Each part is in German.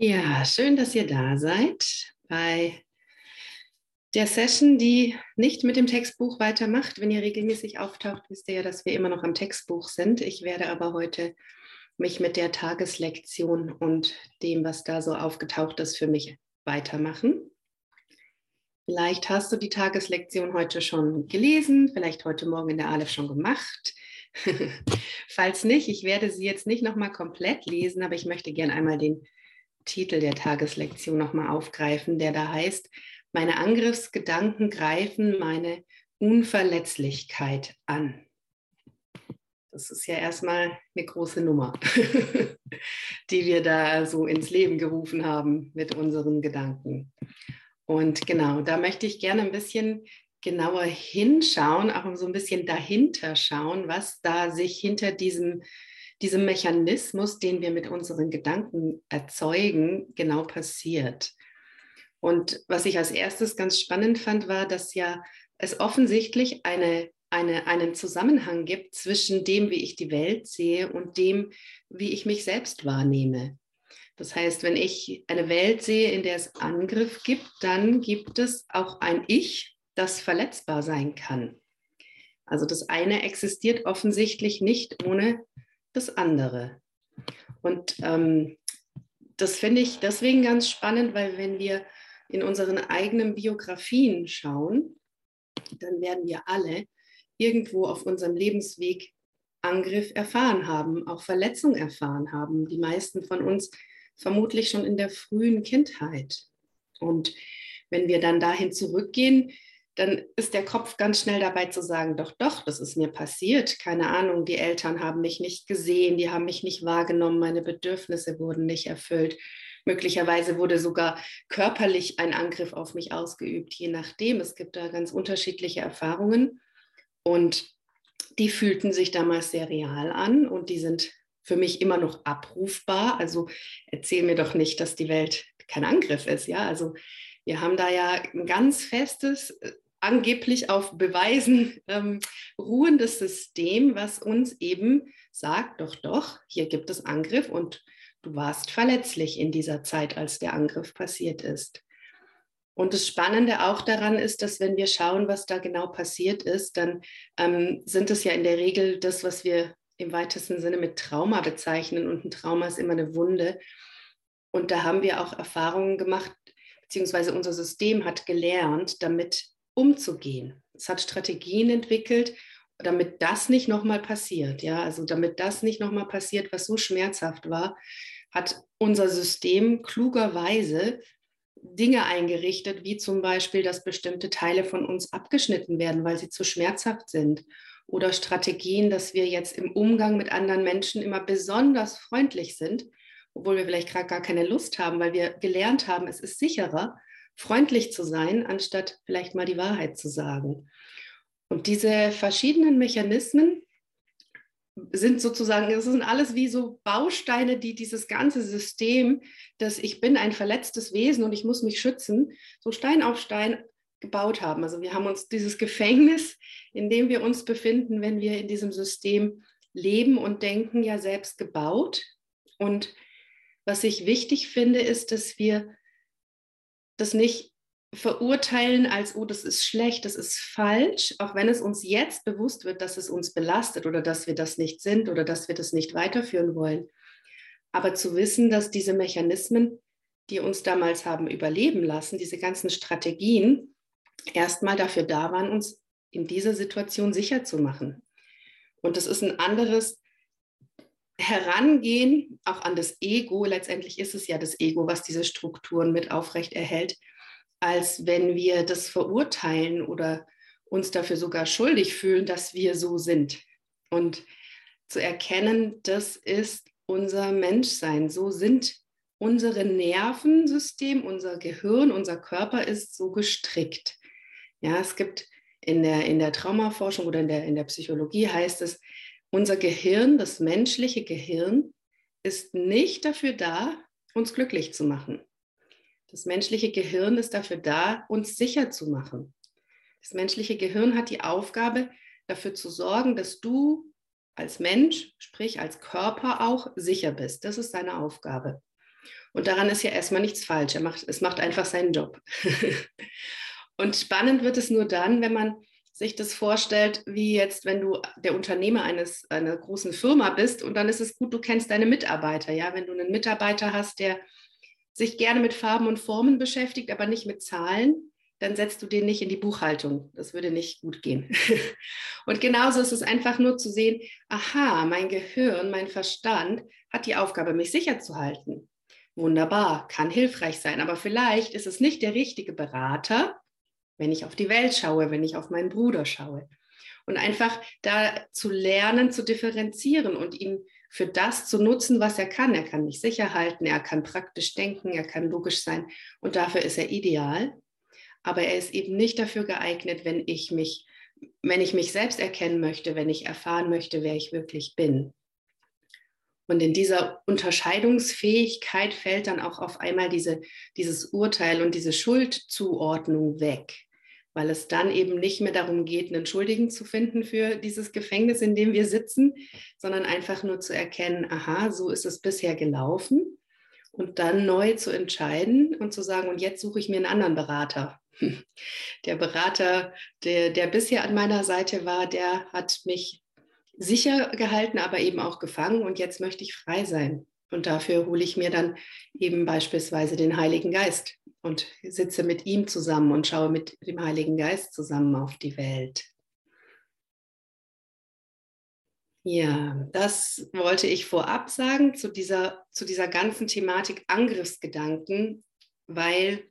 Ja, schön, dass ihr da seid bei der Session, die nicht mit dem Textbuch weitermacht. Wenn ihr regelmäßig auftaucht, wisst ihr ja, dass wir immer noch am Textbuch sind. Ich werde aber heute mich mit der Tageslektion und dem, was da so aufgetaucht ist, für mich weitermachen. Vielleicht hast du die Tageslektion heute schon gelesen, vielleicht heute Morgen in der Aleph schon gemacht. Falls nicht, ich werde sie jetzt nicht nochmal komplett lesen, aber ich möchte gerne einmal den Titel der Tageslektion nochmal aufgreifen, der da heißt, meine Angriffsgedanken greifen meine Unverletzlichkeit an. Das ist ja erstmal eine große Nummer, die wir da so ins Leben gerufen haben mit unseren Gedanken. Und genau, da möchte ich gerne ein bisschen genauer hinschauen, auch so ein bisschen dahinter schauen, was da sich hinter diesem diesem Mechanismus, den wir mit unseren Gedanken erzeugen, genau passiert. Und was ich als erstes ganz spannend fand, war, dass ja es offensichtlich eine, eine, einen Zusammenhang gibt zwischen dem, wie ich die Welt sehe und dem, wie ich mich selbst wahrnehme. Das heißt, wenn ich eine Welt sehe, in der es Angriff gibt, dann gibt es auch ein Ich, das verletzbar sein kann. Also das eine existiert offensichtlich nicht ohne das andere. Und ähm, das finde ich deswegen ganz spannend, weil wenn wir in unseren eigenen Biografien schauen, dann werden wir alle irgendwo auf unserem Lebensweg Angriff erfahren haben, auch Verletzung erfahren haben. Die meisten von uns vermutlich schon in der frühen Kindheit. Und wenn wir dann dahin zurückgehen, dann ist der Kopf ganz schnell dabei zu sagen, doch, doch, das ist mir passiert. Keine Ahnung, die Eltern haben mich nicht gesehen, die haben mich nicht wahrgenommen, meine Bedürfnisse wurden nicht erfüllt. Möglicherweise wurde sogar körperlich ein Angriff auf mich ausgeübt, je nachdem. Es gibt da ganz unterschiedliche Erfahrungen und die fühlten sich damals sehr real an und die sind für mich immer noch abrufbar. Also erzähl mir doch nicht, dass die Welt kein Angriff ist. Ja, also wir haben da ja ein ganz festes angeblich auf Beweisen ähm, ruhendes System, was uns eben sagt, doch, doch, hier gibt es Angriff und du warst verletzlich in dieser Zeit, als der Angriff passiert ist. Und das Spannende auch daran ist, dass wenn wir schauen, was da genau passiert ist, dann ähm, sind es ja in der Regel das, was wir im weitesten Sinne mit Trauma bezeichnen. Und ein Trauma ist immer eine Wunde. Und da haben wir auch Erfahrungen gemacht, beziehungsweise unser System hat gelernt, damit umzugehen. Es hat Strategien entwickelt, damit das nicht nochmal passiert. Ja, also damit das nicht nochmal passiert, was so schmerzhaft war, hat unser System klugerweise Dinge eingerichtet, wie zum Beispiel, dass bestimmte Teile von uns abgeschnitten werden, weil sie zu schmerzhaft sind. Oder Strategien, dass wir jetzt im Umgang mit anderen Menschen immer besonders freundlich sind, obwohl wir vielleicht gerade gar keine Lust haben, weil wir gelernt haben, es ist sicherer, freundlich zu sein, anstatt vielleicht mal die Wahrheit zu sagen. Und diese verschiedenen Mechanismen sind sozusagen, das sind alles wie so Bausteine, die dieses ganze System, dass ich bin ein verletztes Wesen und ich muss mich schützen, so Stein auf Stein gebaut haben. Also wir haben uns dieses Gefängnis, in dem wir uns befinden, wenn wir in diesem System leben und denken, ja selbst gebaut. Und was ich wichtig finde, ist, dass wir das nicht verurteilen als, oh, das ist schlecht, das ist falsch, auch wenn es uns jetzt bewusst wird, dass es uns belastet oder dass wir das nicht sind oder dass wir das nicht weiterführen wollen. Aber zu wissen, dass diese Mechanismen, die uns damals haben überleben lassen, diese ganzen Strategien, erstmal dafür da waren, uns in dieser Situation sicher zu machen. Und das ist ein anderes Herangehen auch an das Ego, letztendlich ist es ja das Ego, was diese Strukturen mit aufrecht erhält, als wenn wir das verurteilen oder uns dafür sogar schuldig fühlen, dass wir so sind. Und zu erkennen, das ist unser Menschsein. So sind unsere Nervensystem, unser Gehirn, unser Körper ist so gestrickt. Ja, es gibt in der, in der Traumaforschung oder in der, in der Psychologie heißt es, unser Gehirn, das menschliche Gehirn, ist nicht dafür da, uns glücklich zu machen. Das menschliche Gehirn ist dafür da, uns sicher zu machen. Das menschliche Gehirn hat die Aufgabe, dafür zu sorgen, dass du als Mensch, sprich als Körper auch sicher bist. Das ist seine Aufgabe. Und daran ist ja erstmal nichts falsch. Er macht, es macht einfach seinen Job. und spannend wird es nur dann, wenn man sich das vorstellt, wie jetzt, wenn du der Unternehmer eines, einer großen Firma bist und dann ist es gut, du kennst deine Mitarbeiter. Ja, wenn du einen Mitarbeiter hast, der sich gerne mit Farben und Formen beschäftigt, aber nicht mit Zahlen, dann setzt du den nicht in die Buchhaltung. Das würde nicht gut gehen. und genauso ist es einfach nur zu sehen, aha, mein Gehirn, mein Verstand hat die Aufgabe, mich sicher zu halten. Wunderbar, kann hilfreich sein, aber vielleicht ist es nicht der richtige Berater, wenn ich auf die Welt schaue, wenn ich auf meinen Bruder schaue. Und einfach da zu lernen, zu differenzieren und ihn für das zu nutzen, was er kann. Er kann mich sicher halten, er kann praktisch denken, er kann logisch sein und dafür ist er ideal. Aber er ist eben nicht dafür geeignet, wenn ich mich, wenn ich mich selbst erkennen möchte, wenn ich erfahren möchte, wer ich wirklich bin. Und in dieser Unterscheidungsfähigkeit fällt dann auch auf einmal diese, dieses Urteil und diese Schuldzuordnung weg, weil es dann eben nicht mehr darum geht, einen Schuldigen zu finden für dieses Gefängnis, in dem wir sitzen, sondern einfach nur zu erkennen, aha, so ist es bisher gelaufen und dann neu zu entscheiden und zu sagen, und jetzt suche ich mir einen anderen Berater. Der Berater, der, der bisher an meiner Seite war, der hat mich sicher gehalten, aber eben auch gefangen und jetzt möchte ich frei sein. Und dafür hole ich mir dann eben beispielsweise den Heiligen Geist und sitze mit ihm zusammen und schaue mit dem Heiligen Geist zusammen auf die Welt. Ja, das wollte ich vorab sagen zu dieser, zu dieser ganzen Thematik Angriffsgedanken, weil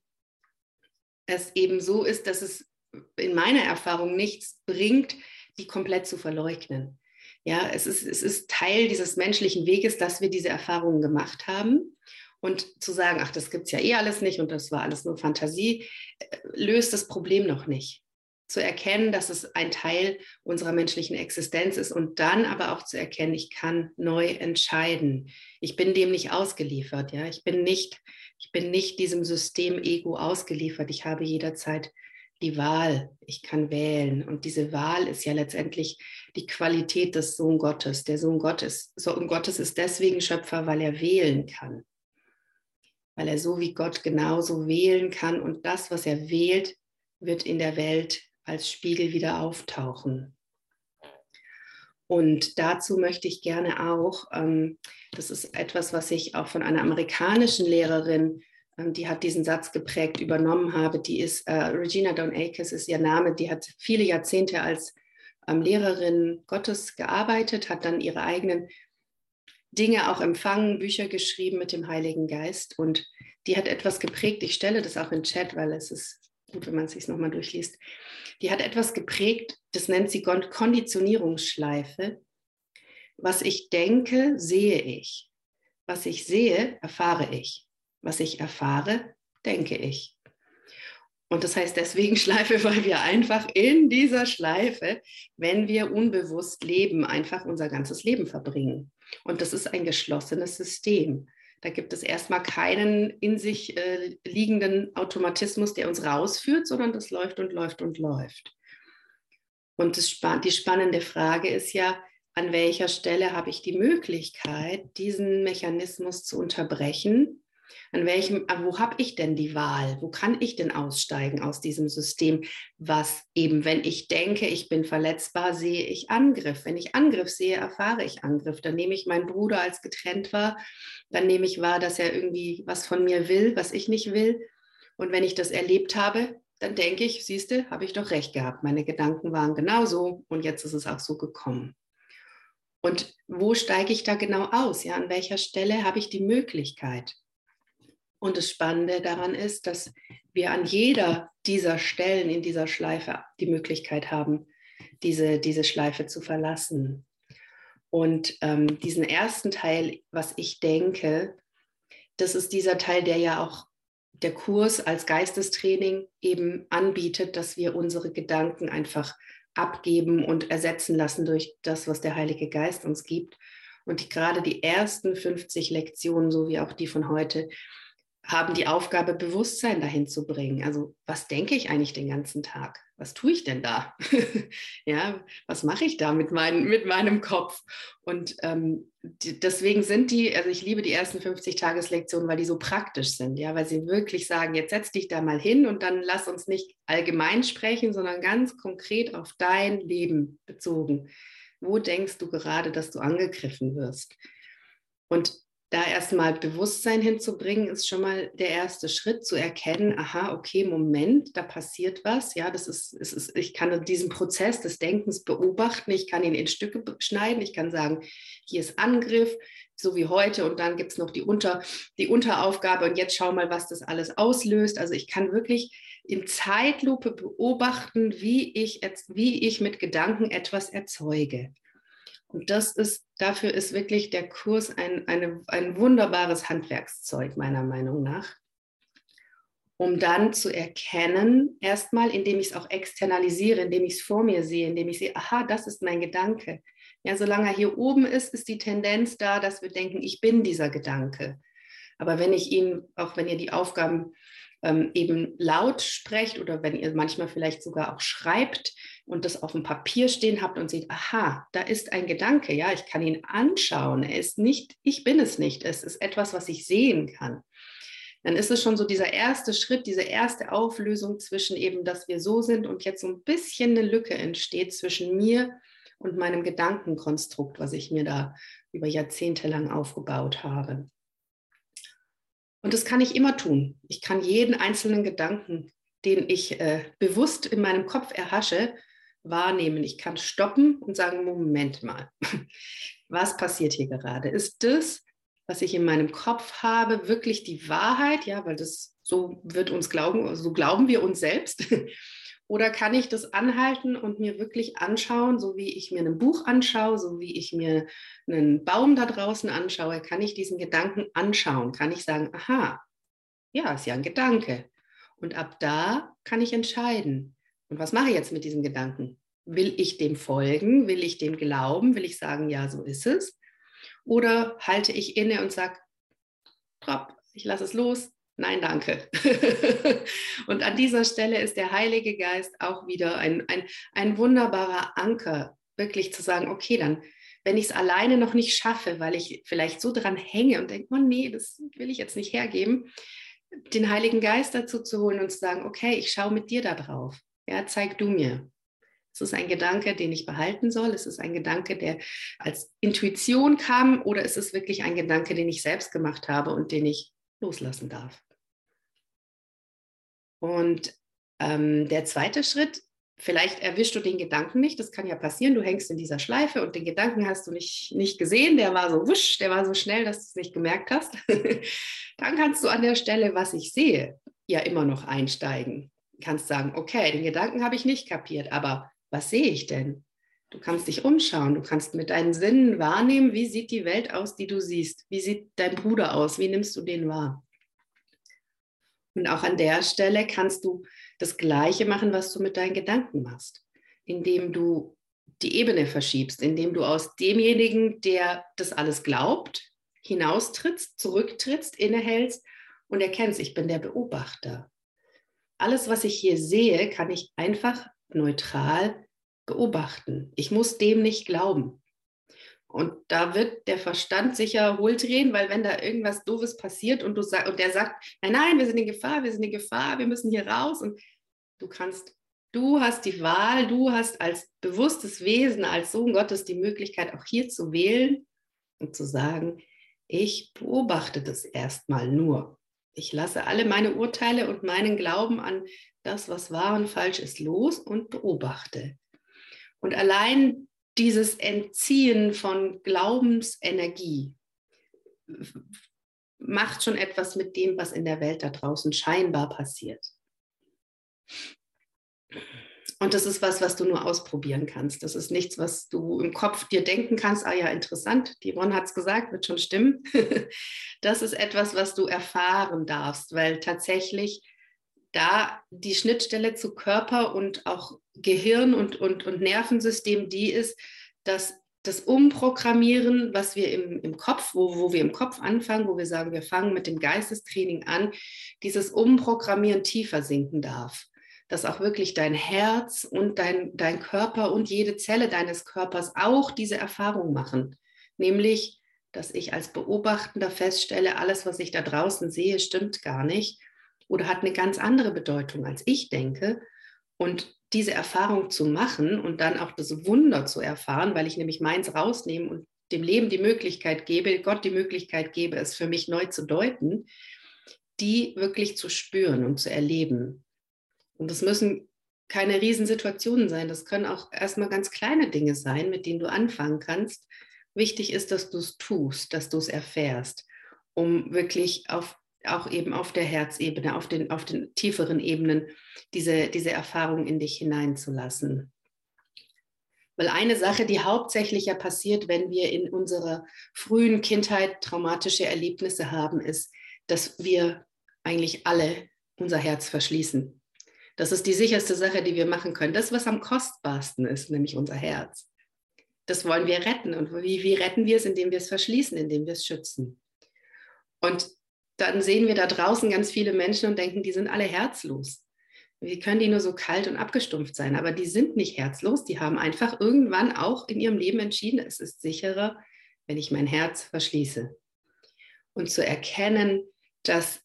es eben so ist, dass es in meiner Erfahrung nichts bringt, die komplett zu verleugnen. Ja, es ist, es ist Teil dieses menschlichen Weges, dass wir diese Erfahrungen gemacht haben. Und zu sagen, ach, das gibt es ja eh alles nicht und das war alles nur Fantasie, äh, löst das Problem noch nicht. Zu erkennen, dass es ein Teil unserer menschlichen Existenz ist und dann aber auch zu erkennen, ich kann neu entscheiden. Ich bin dem nicht ausgeliefert, ja. Ich bin nicht, ich bin nicht diesem System Ego ausgeliefert. Ich habe jederzeit die Wahl. Ich kann wählen. Und diese Wahl ist ja letztendlich die Qualität des Sohn Gottes. Der Sohn Gottes, Sohn Gottes ist deswegen Schöpfer, weil er wählen kann. Weil er so wie Gott genauso wählen kann. Und das, was er wählt, wird in der Welt als Spiegel wieder auftauchen. Und dazu möchte ich gerne auch, ähm, das ist etwas, was ich auch von einer amerikanischen Lehrerin ähm, die hat diesen Satz geprägt, übernommen habe. Die ist, äh, Regina Dawn Akes ist ihr Name, die hat viele Jahrzehnte als ähm, Lehrerin Gottes gearbeitet, hat dann ihre eigenen Dinge auch empfangen, Bücher geschrieben mit dem Heiligen Geist und die hat etwas geprägt. Ich stelle das auch in Chat, weil es ist gut, wenn man es sich nochmal durchliest. Die hat etwas geprägt, das nennt sie Konditionierungsschleife. Was ich denke, sehe ich. Was ich sehe, erfahre ich. Was ich erfahre, denke ich. Und das heißt deswegen Schleife, weil wir einfach in dieser Schleife, wenn wir unbewusst leben, einfach unser ganzes Leben verbringen. Und das ist ein geschlossenes System. Da gibt es erstmal keinen in sich äh, liegenden Automatismus, der uns rausführt, sondern das läuft und läuft und läuft. Und das, die spannende Frage ist ja, an welcher Stelle habe ich die Möglichkeit, diesen Mechanismus zu unterbrechen an welchem, wo habe ich denn die Wahl? Wo kann ich denn aussteigen aus diesem System? Was eben, wenn ich denke, ich bin verletzbar, sehe ich Angriff. Wenn ich Angriff sehe, erfahre ich Angriff. Dann nehme ich meinen Bruder als getrennt wahr. Dann nehme ich wahr, dass er irgendwie was von mir will, was ich nicht will. Und wenn ich das erlebt habe, dann denke ich, siehste, habe ich doch recht gehabt. Meine Gedanken waren genauso und jetzt ist es auch so gekommen. Und wo steige ich da genau aus? Ja, an welcher Stelle habe ich die Möglichkeit? Und das Spannende daran ist, dass wir an jeder dieser Stellen in dieser Schleife die Möglichkeit haben, diese, diese Schleife zu verlassen. Und ähm, diesen ersten Teil, was ich denke, das ist dieser Teil, der ja auch der Kurs als Geistestraining eben anbietet, dass wir unsere Gedanken einfach abgeben und ersetzen lassen durch das, was der Heilige Geist uns gibt. Und die, gerade die ersten 50 Lektionen, so wie auch die von heute, haben die Aufgabe, Bewusstsein dahin zu bringen. Also was denke ich eigentlich den ganzen Tag? Was tue ich denn da? ja, was mache ich da mit, mein, mit meinem Kopf? Und ähm, die, deswegen sind die, also ich liebe die ersten 50 Tageslektionen, weil die so praktisch sind, ja, weil sie wirklich sagen, jetzt setz dich da mal hin und dann lass uns nicht allgemein sprechen, sondern ganz konkret auf dein Leben bezogen. Wo denkst du gerade, dass du angegriffen wirst? Und da erstmal Bewusstsein hinzubringen, ist schon mal der erste Schritt, zu erkennen, aha, okay, Moment, da passiert was. Ja, das ist, es ist, ich kann diesen Prozess des Denkens beobachten, ich kann ihn in Stücke schneiden, ich kann sagen, hier ist Angriff, so wie heute, und dann gibt es noch die, Unter, die Unteraufgabe und jetzt schau mal, was das alles auslöst. Also ich kann wirklich in Zeitlupe beobachten, wie ich, wie ich mit Gedanken etwas erzeuge. Und das ist, dafür ist wirklich der Kurs ein, eine, ein wunderbares Handwerkszeug, meiner Meinung nach. Um dann zu erkennen, erstmal, indem ich es auch externalisiere, indem ich es vor mir sehe, indem ich sehe, aha, das ist mein Gedanke. Ja, solange er hier oben ist, ist die Tendenz da, dass wir denken, ich bin dieser Gedanke. Aber wenn ich ihn, auch wenn ihr die Aufgaben ähm, eben laut sprecht oder wenn ihr manchmal vielleicht sogar auch schreibt, und das auf dem Papier stehen habt und seht, aha, da ist ein Gedanke, ja, ich kann ihn anschauen. Er ist nicht, ich bin es nicht, es ist etwas, was ich sehen kann. Dann ist es schon so dieser erste Schritt, diese erste Auflösung zwischen eben, dass wir so sind und jetzt so ein bisschen eine Lücke entsteht zwischen mir und meinem Gedankenkonstrukt, was ich mir da über Jahrzehnte lang aufgebaut habe. Und das kann ich immer tun. Ich kann jeden einzelnen Gedanken, den ich äh, bewusst in meinem Kopf erhasche, wahrnehmen. Ich kann stoppen und sagen, Moment mal, was passiert hier gerade? Ist das, was ich in meinem Kopf habe, wirklich die Wahrheit? Ja, weil das so wird uns glauben, so glauben wir uns selbst. Oder kann ich das anhalten und mir wirklich anschauen, so wie ich mir ein Buch anschaue, so wie ich mir einen Baum da draußen anschaue, kann ich diesen Gedanken anschauen? Kann ich sagen, aha, ja, ist ja ein Gedanke. Und ab da kann ich entscheiden, und was mache ich jetzt mit diesem Gedanken? Will ich dem folgen? Will ich dem glauben? Will ich sagen, ja, so ist es? Oder halte ich inne und sage, ich lasse es los? Nein, danke. und an dieser Stelle ist der Heilige Geist auch wieder ein, ein, ein wunderbarer Anker, wirklich zu sagen, okay, dann, wenn ich es alleine noch nicht schaffe, weil ich vielleicht so dran hänge und denke, oh nee, das will ich jetzt nicht hergeben, den Heiligen Geist dazu zu holen und zu sagen, okay, ich schaue mit dir da drauf. Ja, zeig du mir. Es ist ein Gedanke, den ich behalten soll. Es ist ein Gedanke, der als Intuition kam oder ist es wirklich ein Gedanke, den ich selbst gemacht habe und den ich loslassen darf. Und ähm, der zweite Schritt, vielleicht erwischst du den Gedanken nicht, das kann ja passieren, du hängst in dieser Schleife und den Gedanken hast du nicht, nicht gesehen, der war so wusch, der war so schnell, dass du es nicht gemerkt hast. Dann kannst du an der Stelle, was ich sehe, ja immer noch einsteigen kannst sagen, okay, den Gedanken habe ich nicht kapiert, aber was sehe ich denn? Du kannst dich umschauen, du kannst mit deinen Sinnen wahrnehmen, wie sieht die Welt aus, die du siehst? Wie sieht dein Bruder aus? Wie nimmst du den wahr? Und auch an der Stelle kannst du das Gleiche machen, was du mit deinen Gedanken machst, indem du die Ebene verschiebst, indem du aus demjenigen, der das alles glaubt, hinaustrittst, zurücktrittst, innehältst und erkennst, ich bin der Beobachter alles, was ich hier sehe, kann ich einfach neutral beobachten. Ich muss dem nicht glauben. Und da wird der Verstand sicher wohl drehen, weil wenn da irgendwas Doofes passiert und, du sag, und der sagt, nein, nein, wir sind in Gefahr, wir sind in Gefahr, wir müssen hier raus und du kannst, du hast die Wahl, du hast als bewusstes Wesen, als Sohn Gottes die Möglichkeit, auch hier zu wählen und zu sagen, ich beobachte das erstmal nur. Ich lasse alle meine Urteile und meinen Glauben an das, was wahr und falsch ist, los und beobachte. Und allein dieses Entziehen von Glaubensenergie macht schon etwas mit dem, was in der Welt da draußen scheinbar passiert. Und das ist was, was du nur ausprobieren kannst. Das ist nichts, was du im Kopf dir denken kannst. Ah ja, interessant, die Ron hat es gesagt, wird schon stimmen. das ist etwas, was du erfahren darfst, weil tatsächlich da die Schnittstelle zu Körper und auch Gehirn und, und, und Nervensystem die ist, dass das Umprogrammieren, was wir im, im Kopf, wo, wo wir im Kopf anfangen, wo wir sagen, wir fangen mit dem Geistestraining an, dieses Umprogrammieren tiefer sinken darf. Dass auch wirklich dein Herz und dein, dein Körper und jede Zelle deines Körpers auch diese Erfahrung machen. Nämlich, dass ich als Beobachtender feststelle, alles, was ich da draußen sehe, stimmt gar nicht oder hat eine ganz andere Bedeutung, als ich denke. Und diese Erfahrung zu machen und dann auch das Wunder zu erfahren, weil ich nämlich meins rausnehme und dem Leben die Möglichkeit gebe, Gott die Möglichkeit gebe, es für mich neu zu deuten, die wirklich zu spüren und zu erleben. Und das müssen keine Riesensituationen sein, das können auch erstmal ganz kleine Dinge sein, mit denen du anfangen kannst. Wichtig ist, dass du es tust, dass du es erfährst, um wirklich auf auch eben auf der Herzebene, auf den, auf den tieferen Ebenen, diese, diese Erfahrung in dich hineinzulassen. Weil eine Sache, die hauptsächlich ja passiert, wenn wir in unserer frühen Kindheit traumatische Erlebnisse haben, ist, dass wir eigentlich alle unser Herz verschließen. Das ist die sicherste Sache, die wir machen können. Das, was am kostbarsten ist, nämlich unser Herz. Das wollen wir retten. Und wie, wie retten wir es? Indem wir es verschließen, indem wir es schützen. Und dann sehen wir da draußen ganz viele Menschen und denken, die sind alle herzlos. Wie können die nur so kalt und abgestumpft sein? Aber die sind nicht herzlos, die haben einfach irgendwann auch in ihrem Leben entschieden, es ist sicherer, wenn ich mein Herz verschließe. Und zu erkennen, dass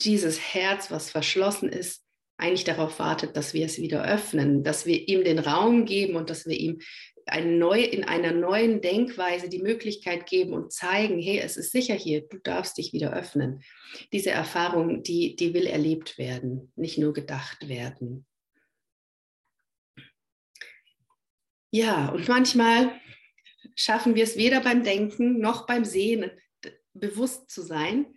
dieses Herz, was verschlossen ist, eigentlich darauf wartet, dass wir es wieder öffnen, dass wir ihm den Raum geben und dass wir ihm eine neue, in einer neuen Denkweise die Möglichkeit geben und zeigen, hey, es ist sicher hier, du darfst dich wieder öffnen. Diese Erfahrung, die, die will erlebt werden, nicht nur gedacht werden. Ja, und manchmal schaffen wir es weder beim Denken noch beim Sehen bewusst zu sein,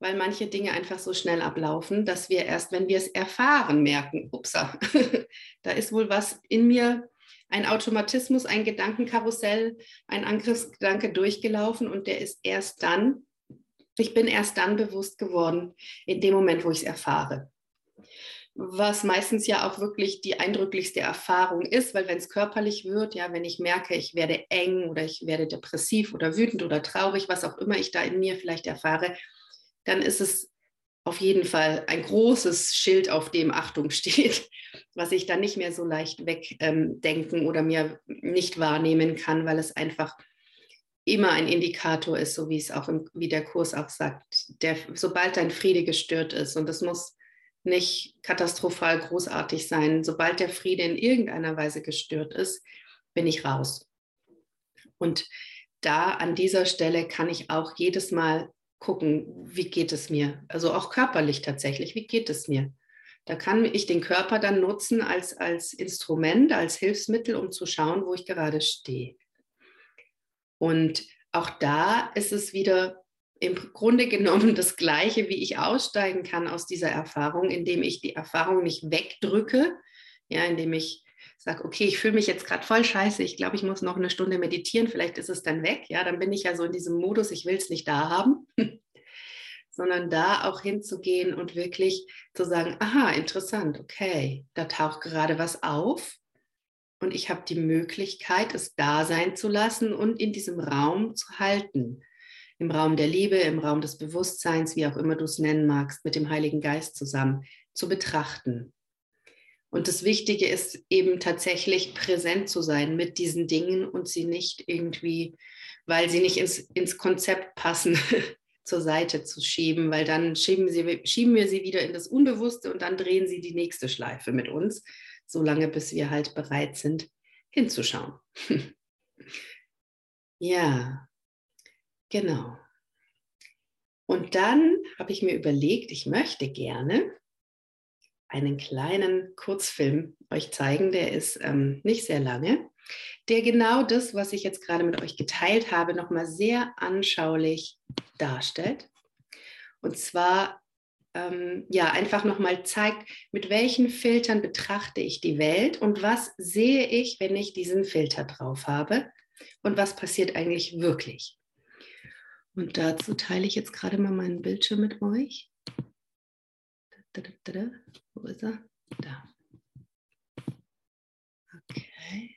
weil manche Dinge einfach so schnell ablaufen, dass wir erst, wenn wir es erfahren, merken, upsa, da ist wohl was in mir ein Automatismus, ein Gedankenkarussell, ein Angriffsgedanke durchgelaufen und der ist erst dann, ich bin erst dann bewusst geworden, in dem Moment, wo ich es erfahre. Was meistens ja auch wirklich die eindrücklichste Erfahrung ist, weil wenn es körperlich wird, ja, wenn ich merke, ich werde eng oder ich werde depressiv oder wütend oder traurig, was auch immer ich da in mir vielleicht erfahre, dann ist es auf jeden Fall ein großes Schild, auf dem Achtung steht, was ich dann nicht mehr so leicht wegdenken ähm, oder mir nicht wahrnehmen kann, weil es einfach immer ein Indikator ist, so wie es auch im, wie der Kurs auch sagt, der, sobald dein Friede gestört ist und es muss nicht katastrophal großartig sein, sobald der Friede in irgendeiner Weise gestört ist, bin ich raus. Und da an dieser Stelle kann ich auch jedes Mal gucken, wie geht es mir? Also auch körperlich tatsächlich, wie geht es mir? Da kann ich den Körper dann nutzen als, als Instrument, als Hilfsmittel, um zu schauen, wo ich gerade stehe. Und auch da ist es wieder im Grunde genommen das Gleiche, wie ich aussteigen kann aus dieser Erfahrung, indem ich die Erfahrung nicht wegdrücke, ja, indem ich sage, okay, ich fühle mich jetzt gerade voll scheiße, ich glaube, ich muss noch eine Stunde meditieren, vielleicht ist es dann weg, ja, dann bin ich ja so in diesem Modus, ich will es nicht da haben, sondern da auch hinzugehen und wirklich zu sagen, aha, interessant, okay, da taucht gerade was auf und ich habe die Möglichkeit, es da sein zu lassen und in diesem Raum zu halten. Im Raum der Liebe, im Raum des Bewusstseins, wie auch immer du es nennen magst, mit dem Heiligen Geist zusammen zu betrachten. Und das Wichtige ist eben tatsächlich präsent zu sein mit diesen Dingen und sie nicht irgendwie, weil sie nicht ins, ins Konzept passen, zur Seite zu schieben, weil dann schieben, sie, schieben wir sie wieder in das Unbewusste und dann drehen sie die nächste Schleife mit uns, solange bis wir halt bereit sind, hinzuschauen. ja, genau. Und dann habe ich mir überlegt, ich möchte gerne einen kleinen Kurzfilm euch zeigen, der ist ähm, nicht sehr lange, der genau das, was ich jetzt gerade mit euch geteilt habe, nochmal sehr anschaulich darstellt. Und zwar ähm, ja einfach nochmal zeigt, mit welchen Filtern betrachte ich die Welt und was sehe ich, wenn ich diesen Filter drauf habe und was passiert eigentlich wirklich. Und dazu teile ich jetzt gerade mal meinen Bildschirm mit euch. Wo ist er? Da. Okay.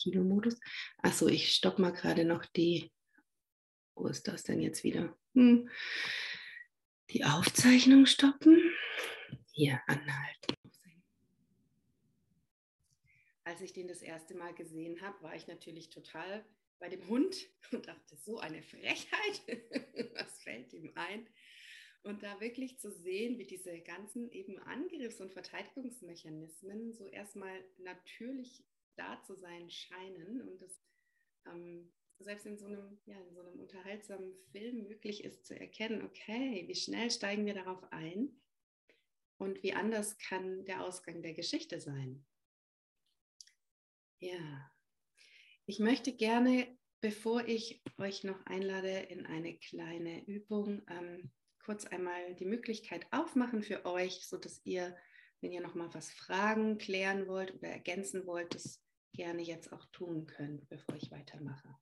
Kinomodus. Achso, ich stoppe mal gerade noch die. Wo ist das denn jetzt wieder? Hm. Die Aufzeichnung stoppen. Hier anhalten. Als ich den das erste Mal gesehen habe, war ich natürlich total bei dem Hund und dachte, so eine Frechheit. Was fällt ihm ein? Und da wirklich zu sehen, wie diese ganzen eben Angriffs- und Verteidigungsmechanismen so erstmal natürlich da zu sein scheinen und das ähm, selbst in so, einem, ja, in so einem unterhaltsamen Film möglich ist zu erkennen, okay, wie schnell steigen wir darauf ein und wie anders kann der Ausgang der Geschichte sein. Ja, ich möchte gerne, bevor ich euch noch einlade in eine kleine Übung, ähm, kurz einmal die Möglichkeit aufmachen für euch, sodass ihr, wenn ihr noch mal was fragen, klären wollt oder ergänzen wollt, das gerne jetzt auch tun könnt, bevor ich weitermache.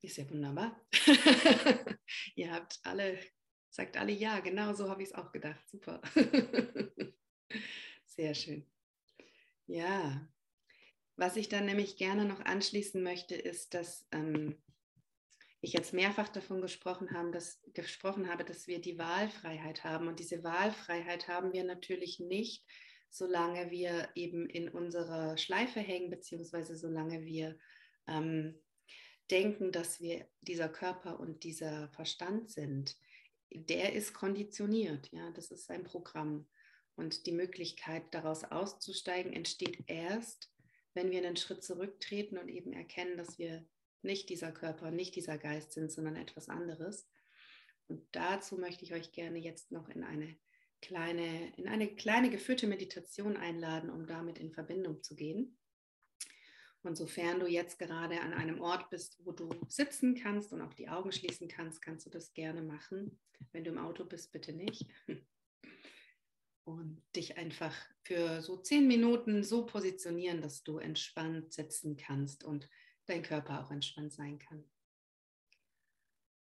Ist ja wunderbar. Ihr habt alle Sagt alle ja, genau so habe ich es auch gedacht. Super. Sehr schön. Ja, was ich dann nämlich gerne noch anschließen möchte, ist, dass ähm, ich jetzt mehrfach davon gesprochen habe, dass, gesprochen habe, dass wir die Wahlfreiheit haben. Und diese Wahlfreiheit haben wir natürlich nicht, solange wir eben in unserer Schleife hängen, beziehungsweise solange wir ähm, denken, dass wir dieser Körper und dieser Verstand sind der ist konditioniert, ja, das ist sein Programm. Und die Möglichkeit, daraus auszusteigen, entsteht erst, wenn wir einen Schritt zurücktreten und eben erkennen, dass wir nicht dieser Körper, nicht dieser Geist sind, sondern etwas anderes. Und dazu möchte ich euch gerne jetzt noch in eine kleine, in eine kleine geführte Meditation einladen, um damit in Verbindung zu gehen. Und sofern du jetzt gerade an einem Ort bist, wo du sitzen kannst und auch die Augen schließen kannst, kannst du das gerne machen. Wenn du im Auto bist, bitte nicht. Und dich einfach für so zehn Minuten so positionieren, dass du entspannt sitzen kannst und dein Körper auch entspannt sein kann.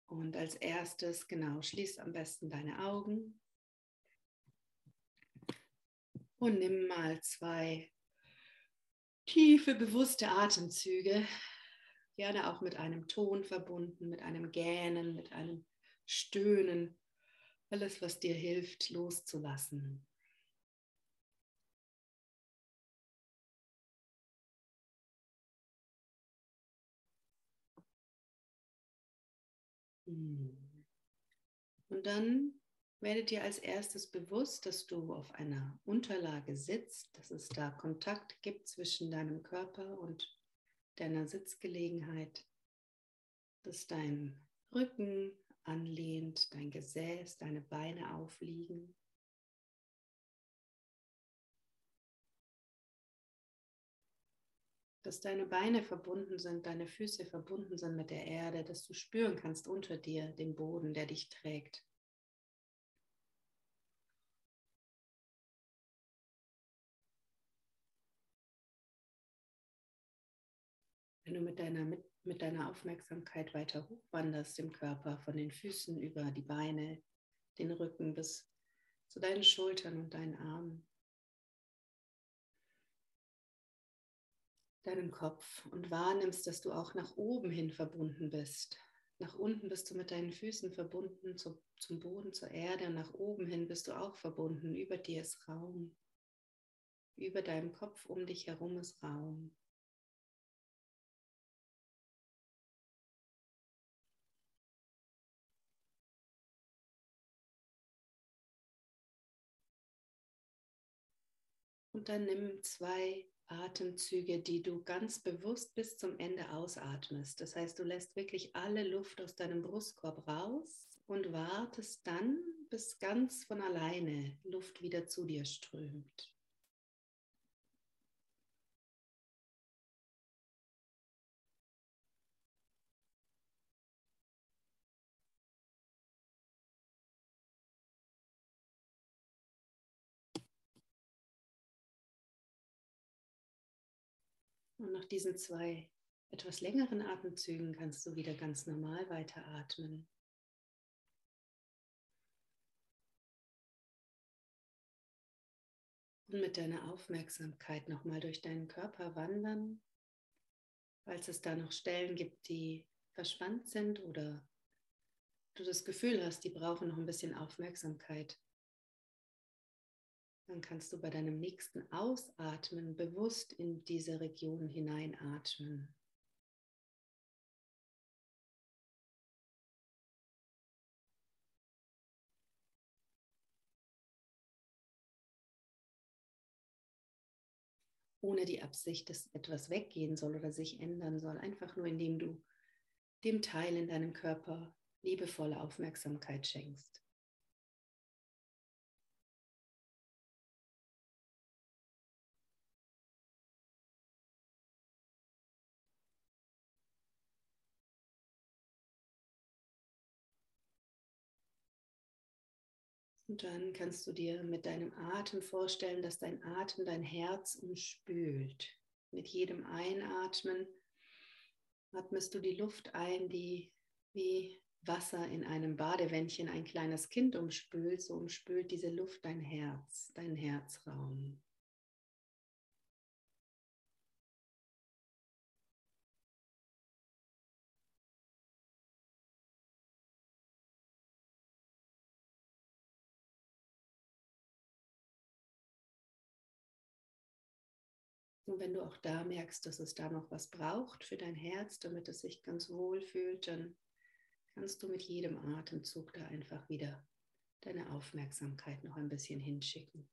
Und als erstes, genau, schließ am besten deine Augen und nimm mal zwei tiefe, bewusste Atemzüge, gerne auch mit einem Ton verbunden, mit einem Gähnen, mit einem Stöhnen, alles, was dir hilft, loszulassen. Hm. Und dann werde dir als erstes bewusst, dass du auf einer Unterlage sitzt, dass es da Kontakt gibt zwischen deinem Körper und deiner Sitzgelegenheit, dass dein Rücken anlehnt, dein Gesäß, deine Beine aufliegen. Dass deine Beine verbunden sind, deine Füße verbunden sind mit der Erde, dass du spüren kannst unter dir den Boden, der dich trägt. Wenn du mit deiner, mit, mit deiner Aufmerksamkeit weiter hochwanderst im Körper, von den Füßen über die Beine, den Rücken bis zu deinen Schultern und deinen Armen, deinem Kopf und wahrnimmst, dass du auch nach oben hin verbunden bist. Nach unten bist du mit deinen Füßen verbunden zu, zum Boden, zur Erde und nach oben hin bist du auch verbunden. Über dir ist Raum. Über deinem Kopf um dich herum ist Raum. Und dann nimm zwei Atemzüge, die du ganz bewusst bis zum Ende ausatmest. Das heißt, du lässt wirklich alle Luft aus deinem Brustkorb raus und wartest dann, bis ganz von alleine Luft wieder zu dir strömt. Und nach diesen zwei etwas längeren Atemzügen kannst du wieder ganz normal weiteratmen. Und mit deiner Aufmerksamkeit nochmal durch deinen Körper wandern, falls es da noch Stellen gibt, die verspannt sind oder du das Gefühl hast, die brauchen noch ein bisschen Aufmerksamkeit. Dann kannst du bei deinem nächsten Ausatmen bewusst in diese Region hineinatmen. ohne die Absicht, dass etwas weggehen soll oder sich ändern soll, einfach nur indem du dem Teil in deinem Körper liebevolle Aufmerksamkeit schenkst. Und dann kannst du dir mit deinem Atem vorstellen, dass dein Atem dein Herz umspült. Mit jedem Einatmen atmest du die Luft ein, die wie Wasser in einem Badewändchen ein kleines Kind umspült. So umspült diese Luft dein Herz, deinen Herzraum. Und wenn du auch da merkst, dass es da noch was braucht für dein Herz, damit es sich ganz wohl fühlt, dann kannst du mit jedem Atemzug da einfach wieder deine Aufmerksamkeit noch ein bisschen hinschicken.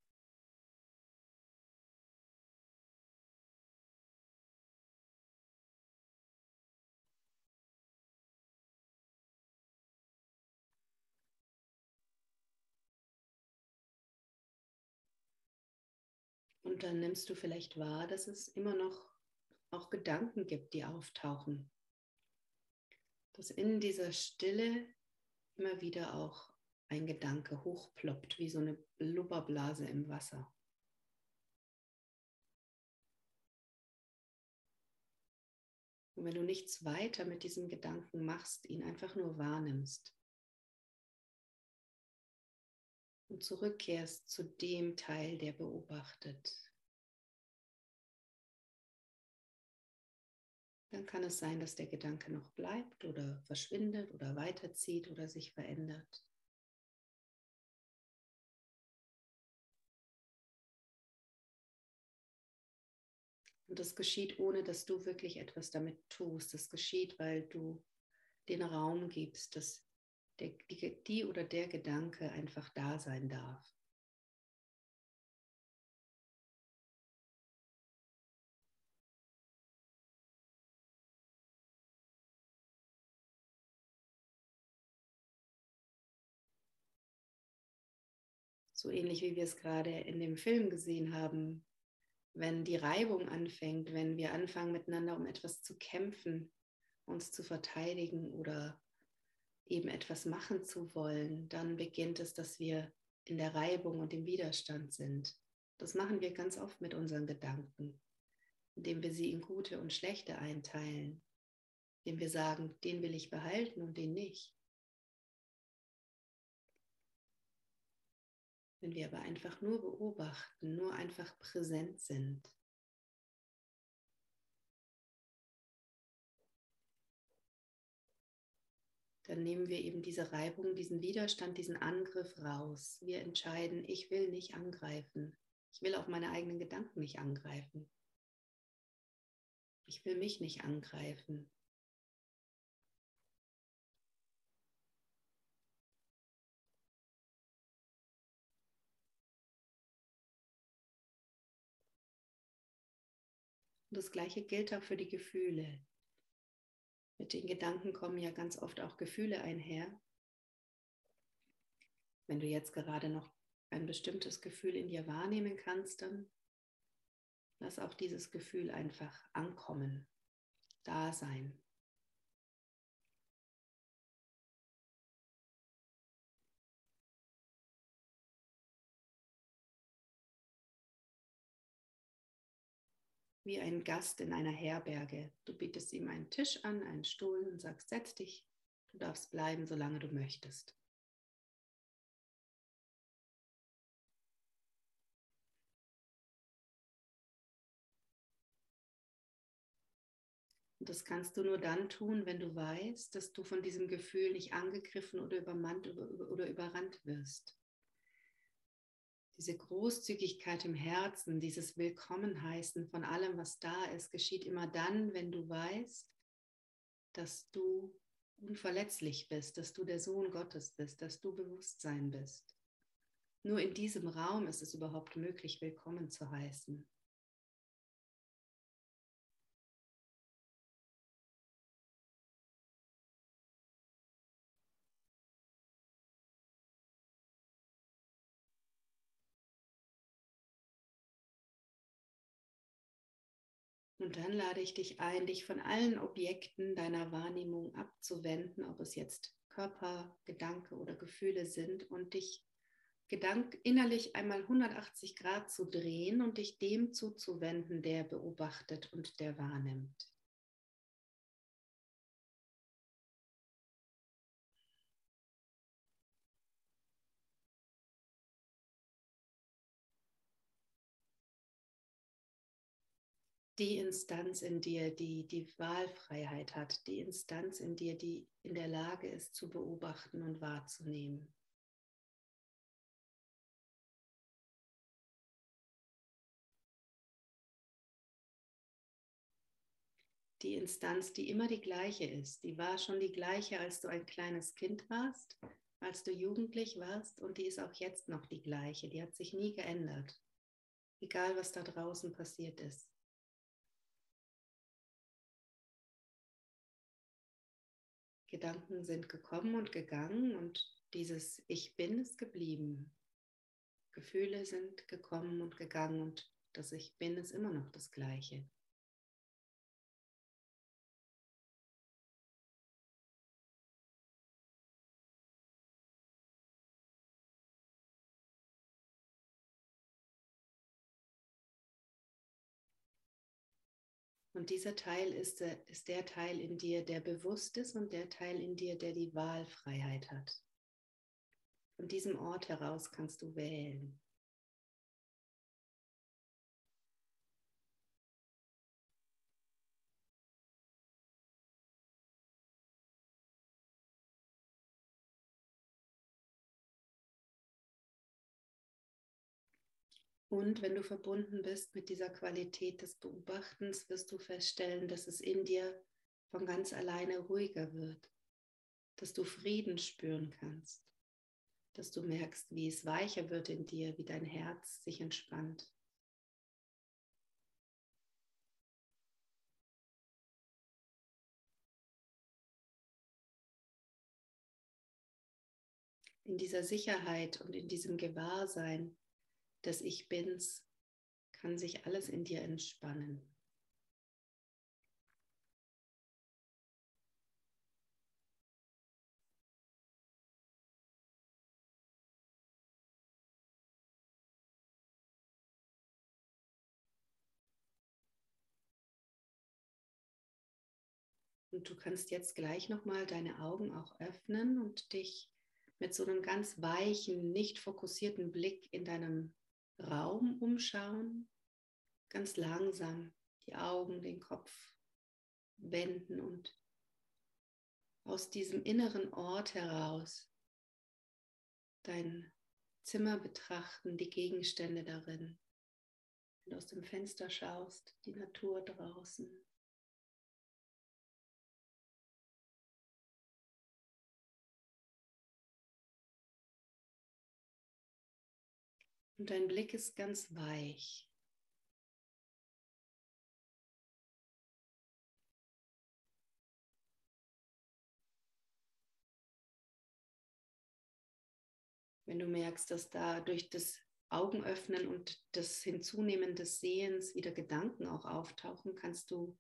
Und dann nimmst du vielleicht wahr, dass es immer noch auch Gedanken gibt, die auftauchen. Dass in dieser Stille immer wieder auch ein Gedanke hochploppt, wie so eine Blubberblase im Wasser. Und wenn du nichts weiter mit diesem Gedanken machst, ihn einfach nur wahrnimmst, und zurückkehrst zu dem Teil, der beobachtet. Dann kann es sein, dass der Gedanke noch bleibt oder verschwindet oder weiterzieht oder sich verändert. Und das geschieht, ohne dass du wirklich etwas damit tust. Das geschieht, weil du den Raum gibst, dass der, die, die oder der Gedanke einfach da sein darf. So ähnlich wie wir es gerade in dem Film gesehen haben, wenn die Reibung anfängt, wenn wir anfangen miteinander um etwas zu kämpfen, uns zu verteidigen oder eben etwas machen zu wollen, dann beginnt es, dass wir in der Reibung und im Widerstand sind. Das machen wir ganz oft mit unseren Gedanken, indem wir sie in gute und schlechte einteilen, indem wir sagen, den will ich behalten und den nicht. Wenn wir aber einfach nur beobachten, nur einfach präsent sind, dann nehmen wir eben diese Reibung, diesen Widerstand, diesen Angriff raus. Wir entscheiden, ich will nicht angreifen. Ich will auch meine eigenen Gedanken nicht angreifen. Ich will mich nicht angreifen. Und das Gleiche gilt auch für die Gefühle. Mit den Gedanken kommen ja ganz oft auch Gefühle einher. Wenn du jetzt gerade noch ein bestimmtes Gefühl in dir wahrnehmen kannst, dann lass auch dieses Gefühl einfach ankommen, da sein. Wie ein Gast in einer Herberge. Du bietest ihm einen Tisch an, einen Stuhl und sagst, setz dich, du darfst bleiben, solange du möchtest. Und das kannst du nur dann tun, wenn du weißt, dass du von diesem Gefühl nicht angegriffen oder übermannt oder überrannt wirst. Diese Großzügigkeit im Herzen, dieses Willkommenheißen von allem, was da ist, geschieht immer dann, wenn du weißt, dass du unverletzlich bist, dass du der Sohn Gottes bist, dass du Bewusstsein bist. Nur in diesem Raum ist es überhaupt möglich, willkommen zu heißen. Dann lade ich dich ein, dich von allen Objekten deiner Wahrnehmung abzuwenden, ob es jetzt Körper, Gedanke oder Gefühle sind, und dich Gedank innerlich einmal 180 Grad zu drehen und dich dem zuzuwenden, der beobachtet und der wahrnimmt. Die Instanz in dir, die die Wahlfreiheit hat, die Instanz in dir, die in der Lage ist zu beobachten und wahrzunehmen. Die Instanz, die immer die gleiche ist, die war schon die gleiche, als du ein kleines Kind warst, als du jugendlich warst und die ist auch jetzt noch die gleiche, die hat sich nie geändert, egal was da draußen passiert ist. Gedanken sind gekommen und gegangen und dieses Ich bin ist geblieben. Gefühle sind gekommen und gegangen und das Ich bin ist immer noch das gleiche. Und dieser Teil ist, ist der Teil in dir, der bewusst ist und der Teil in dir, der die Wahlfreiheit hat. Von diesem Ort heraus kannst du wählen. Und wenn du verbunden bist mit dieser Qualität des Beobachtens, wirst du feststellen, dass es in dir von ganz alleine ruhiger wird, dass du Frieden spüren kannst, dass du merkst, wie es weicher wird in dir, wie dein Herz sich entspannt. In dieser Sicherheit und in diesem Gewahrsein des Ich Bins kann sich alles in dir entspannen. Und du kannst jetzt gleich nochmal deine Augen auch öffnen und dich mit so einem ganz weichen, nicht fokussierten Blick in deinem Raum umschauen, ganz langsam die Augen, den Kopf wenden und aus diesem inneren Ort heraus dein Zimmer betrachten, die Gegenstände darin. Und aus dem Fenster schaust, die Natur draußen. Und dein Blick ist ganz weich. Wenn du merkst, dass da durch das Augenöffnen und das Hinzunehmen des Sehens wieder Gedanken auch auftauchen, kannst du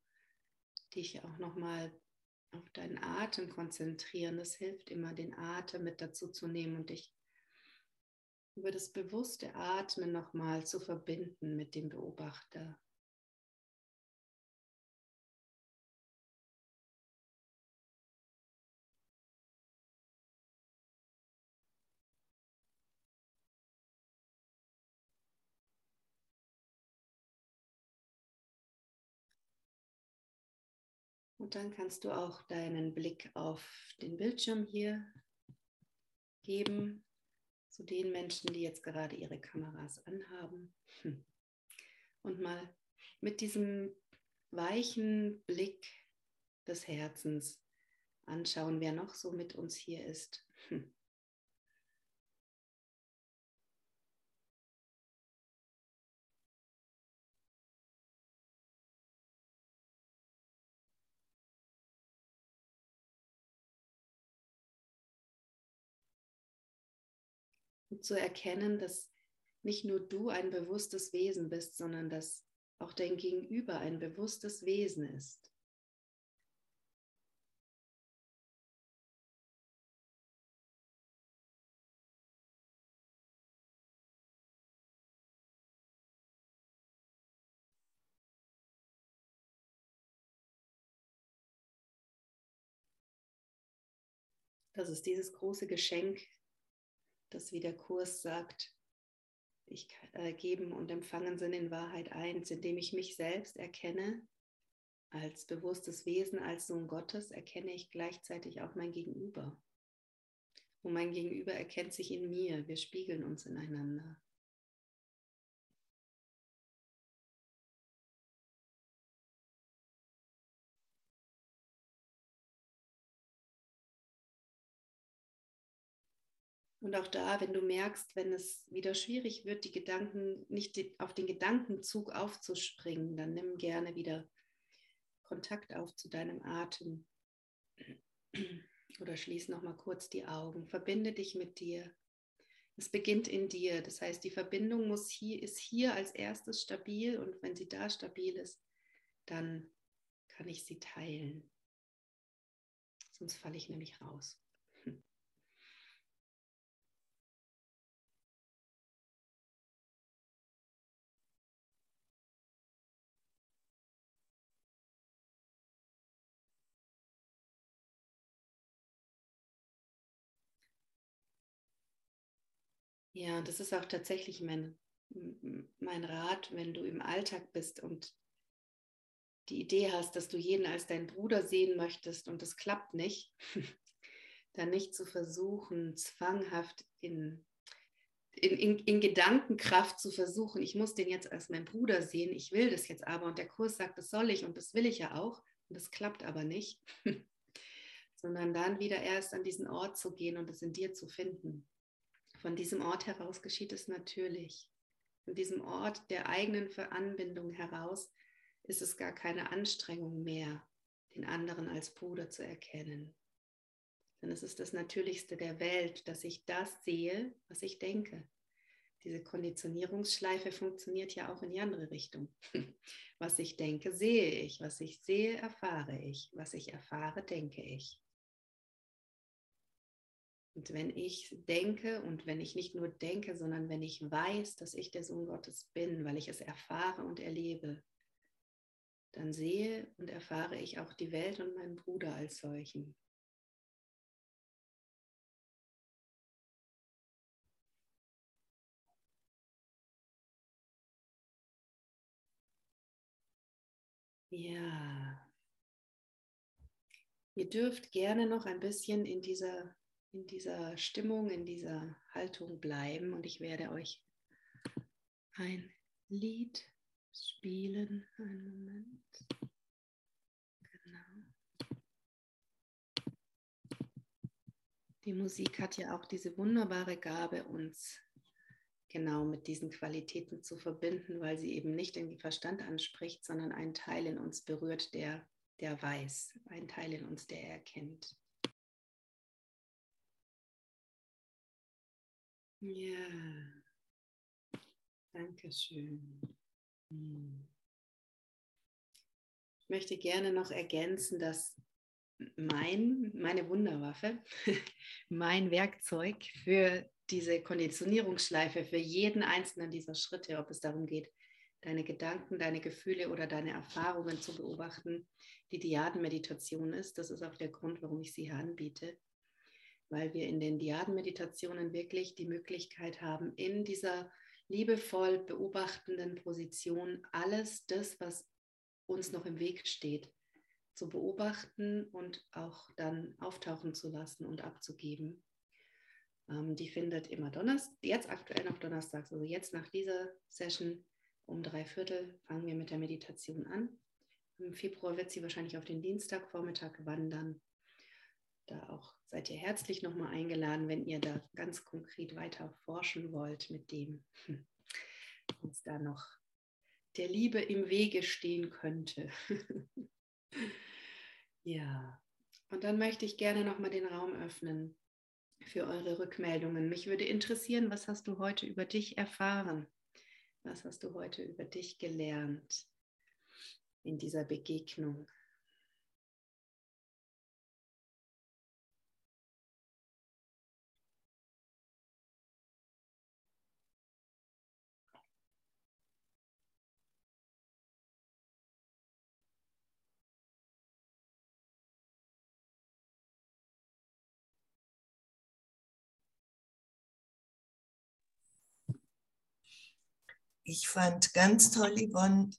dich auch nochmal auf deinen Atem konzentrieren. Das hilft immer, den Atem mit dazu zu nehmen und dich über das bewusste Atmen nochmal zu verbinden mit dem Beobachter. Und dann kannst du auch deinen Blick auf den Bildschirm hier geben zu den Menschen, die jetzt gerade ihre Kameras anhaben. Hm. Und mal mit diesem weichen Blick des Herzens anschauen, wer noch so mit uns hier ist. Hm. Zu erkennen, dass nicht nur du ein bewusstes Wesen bist, sondern dass auch dein Gegenüber ein bewusstes Wesen ist. Das ist dieses große Geschenk, das wie der Kurs sagt, ich äh, geben und empfangen sind in Wahrheit eins, indem ich mich selbst erkenne als bewusstes Wesen, als Sohn Gottes, erkenne ich gleichzeitig auch mein Gegenüber. Und mein Gegenüber erkennt sich in mir. Wir spiegeln uns ineinander. Und auch da, wenn du merkst, wenn es wieder schwierig wird, die Gedanken nicht auf den Gedankenzug aufzuspringen, dann nimm gerne wieder Kontakt auf zu deinem Atem. Oder schließ noch mal kurz die Augen. Verbinde dich mit dir. Es beginnt in dir. Das heißt, die Verbindung muss hier, ist hier als erstes stabil und wenn sie da stabil ist, dann kann ich sie teilen. Sonst falle ich nämlich raus. Ja, das ist auch tatsächlich mein, mein Rat, wenn du im Alltag bist und die Idee hast, dass du jeden als deinen Bruder sehen möchtest und das klappt nicht, dann nicht zu versuchen, zwanghaft in, in, in, in, Gedankenkraft zu versuchen, ich muss den jetzt als meinen Bruder sehen, ich will das jetzt aber und der Kurs sagt, das soll ich und das will ich ja auch und das klappt aber nicht, sondern dann wieder erst an diesen Ort zu gehen und es in dir zu finden. Von diesem Ort heraus geschieht es natürlich. Von diesem Ort der eigenen Veranbindung heraus ist es gar keine Anstrengung mehr, den anderen als Bruder zu erkennen. Denn es ist das Natürlichste der Welt, dass ich das sehe, was ich denke. Diese Konditionierungsschleife funktioniert ja auch in die andere Richtung. Was ich denke, sehe ich. Was ich sehe, erfahre ich. Was ich erfahre, denke ich. Und wenn ich denke und wenn ich nicht nur denke, sondern wenn ich weiß, dass ich der Sohn Gottes bin, weil ich es erfahre und erlebe, dann sehe und erfahre ich auch die Welt und meinen Bruder als solchen. Ja. Ihr dürft gerne noch ein bisschen in dieser in dieser Stimmung, in dieser Haltung bleiben und ich werde euch ein Lied spielen. Einen Moment. Genau. Die Musik hat ja auch diese wunderbare Gabe, uns genau mit diesen Qualitäten zu verbinden, weil sie eben nicht den Verstand anspricht, sondern einen Teil in uns berührt, der, der weiß, einen Teil in uns, der erkennt. Ja, danke schön. Hm. Ich möchte gerne noch ergänzen, dass mein, meine Wunderwaffe, mein Werkzeug für diese Konditionierungsschleife, für jeden einzelnen dieser Schritte, ob es darum geht, deine Gedanken, deine Gefühle oder deine Erfahrungen zu beobachten, die Diadenmeditation ist. Das ist auch der Grund, warum ich sie hier anbiete weil wir in den Diaden-Meditationen wirklich die Möglichkeit haben, in dieser liebevoll beobachtenden Position alles das, was uns noch im Weg steht, zu beobachten und auch dann auftauchen zu lassen und abzugeben. Ähm, die findet immer Donnerstag, jetzt aktuell noch Donnerstags, also jetzt nach dieser Session um drei Viertel fangen wir mit der Meditation an. Im Februar wird sie wahrscheinlich auf den Dienstagvormittag wandern. Da auch seid ihr herzlich nochmal eingeladen, wenn ihr da ganz konkret weiter forschen wollt mit dem, was da noch der Liebe im Wege stehen könnte. ja, und dann möchte ich gerne nochmal den Raum öffnen für eure Rückmeldungen. Mich würde interessieren, was hast du heute über dich erfahren? Was hast du heute über dich gelernt in dieser Begegnung? Ich fand ganz toll, Yvonne,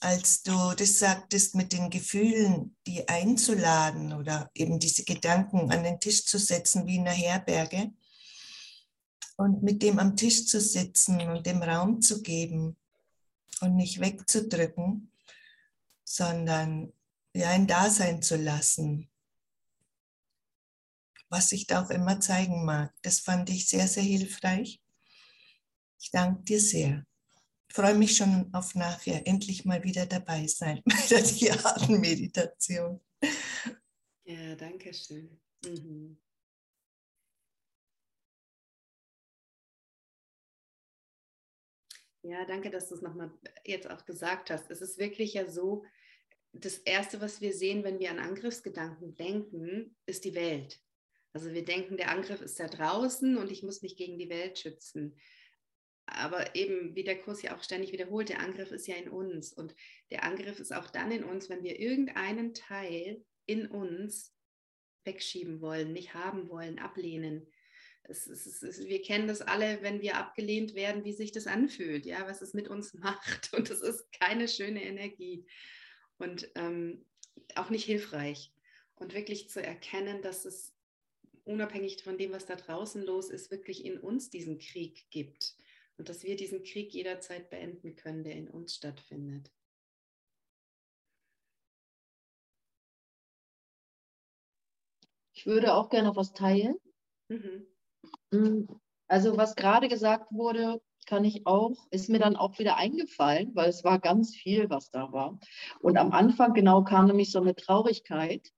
als du das sagtest, mit den Gefühlen, die einzuladen oder eben diese Gedanken an den Tisch zu setzen wie in einer Herberge und mit dem am Tisch zu sitzen und dem Raum zu geben und nicht wegzudrücken, sondern ja ein Dasein zu lassen, was sich da auch immer zeigen mag. Das fand ich sehr, sehr hilfreich. Ich danke dir sehr freue mich schon auf nachher, endlich mal wieder dabei sein bei der Tierartenmeditation. Ja, danke schön. Mhm. Ja, danke, dass du es nochmal jetzt auch gesagt hast. Es ist wirklich ja so, das Erste, was wir sehen, wenn wir an Angriffsgedanken denken, ist die Welt. Also wir denken, der Angriff ist da draußen und ich muss mich gegen die Welt schützen aber eben, wie der Kurs ja auch ständig wiederholt, der Angriff ist ja in uns. Und der Angriff ist auch dann in uns, wenn wir irgendeinen Teil in uns wegschieben wollen, nicht haben wollen, ablehnen. Es, es, es, wir kennen das alle, wenn wir abgelehnt werden, wie sich das anfühlt, ja, was es mit uns macht. Und das ist keine schöne Energie und ähm, auch nicht hilfreich. Und wirklich zu erkennen, dass es unabhängig von dem, was da draußen los ist, wirklich in uns diesen Krieg gibt und dass wir diesen Krieg jederzeit beenden können, der in uns stattfindet. Ich würde auch gerne noch was teilen. Mhm. Mm, also was gerade gesagt wurde, kann ich auch, ist mir dann auch wieder eingefallen, weil es war ganz viel, was da war. Und am Anfang genau kam nämlich so eine Traurigkeit.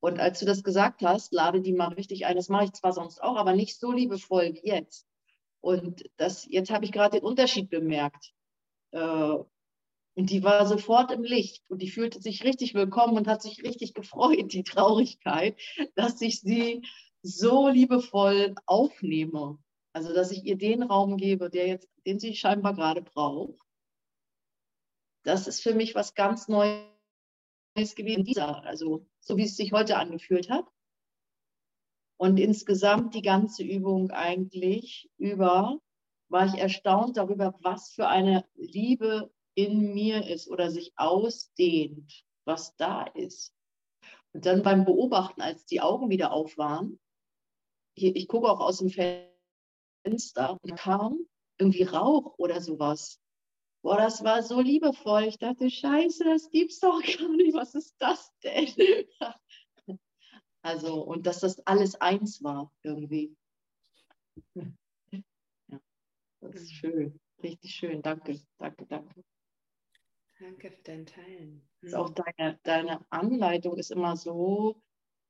Und als du das gesagt hast, lade die mal richtig ein. Das mache ich zwar sonst auch, aber nicht so liebevoll wie jetzt. Und das, jetzt habe ich gerade den Unterschied bemerkt. Äh, und die war sofort im Licht und die fühlte sich richtig willkommen und hat sich richtig gefreut, die Traurigkeit, dass ich sie so liebevoll aufnehme. Also, dass ich ihr den Raum gebe, der jetzt, den sie scheinbar gerade braucht. Das ist für mich was ganz Neues gewesen, dieser, also so wie es sich heute angefühlt hat. Und insgesamt die ganze Übung eigentlich über war ich erstaunt darüber, was für eine Liebe in mir ist oder sich ausdehnt, was da ist. Und dann beim Beobachten, als die Augen wieder auf waren, ich, ich gucke auch aus dem Fenster und kam irgendwie Rauch oder sowas. Boah, das war so liebevoll. Ich dachte, scheiße, das gibt's doch gar nicht. Was ist das denn? Also, und dass das alles eins war irgendwie. Ja, das ist schön, richtig schön. Danke, danke, danke. Danke für dein Teilen. Mhm. Auch deine, deine Anleitung ist immer so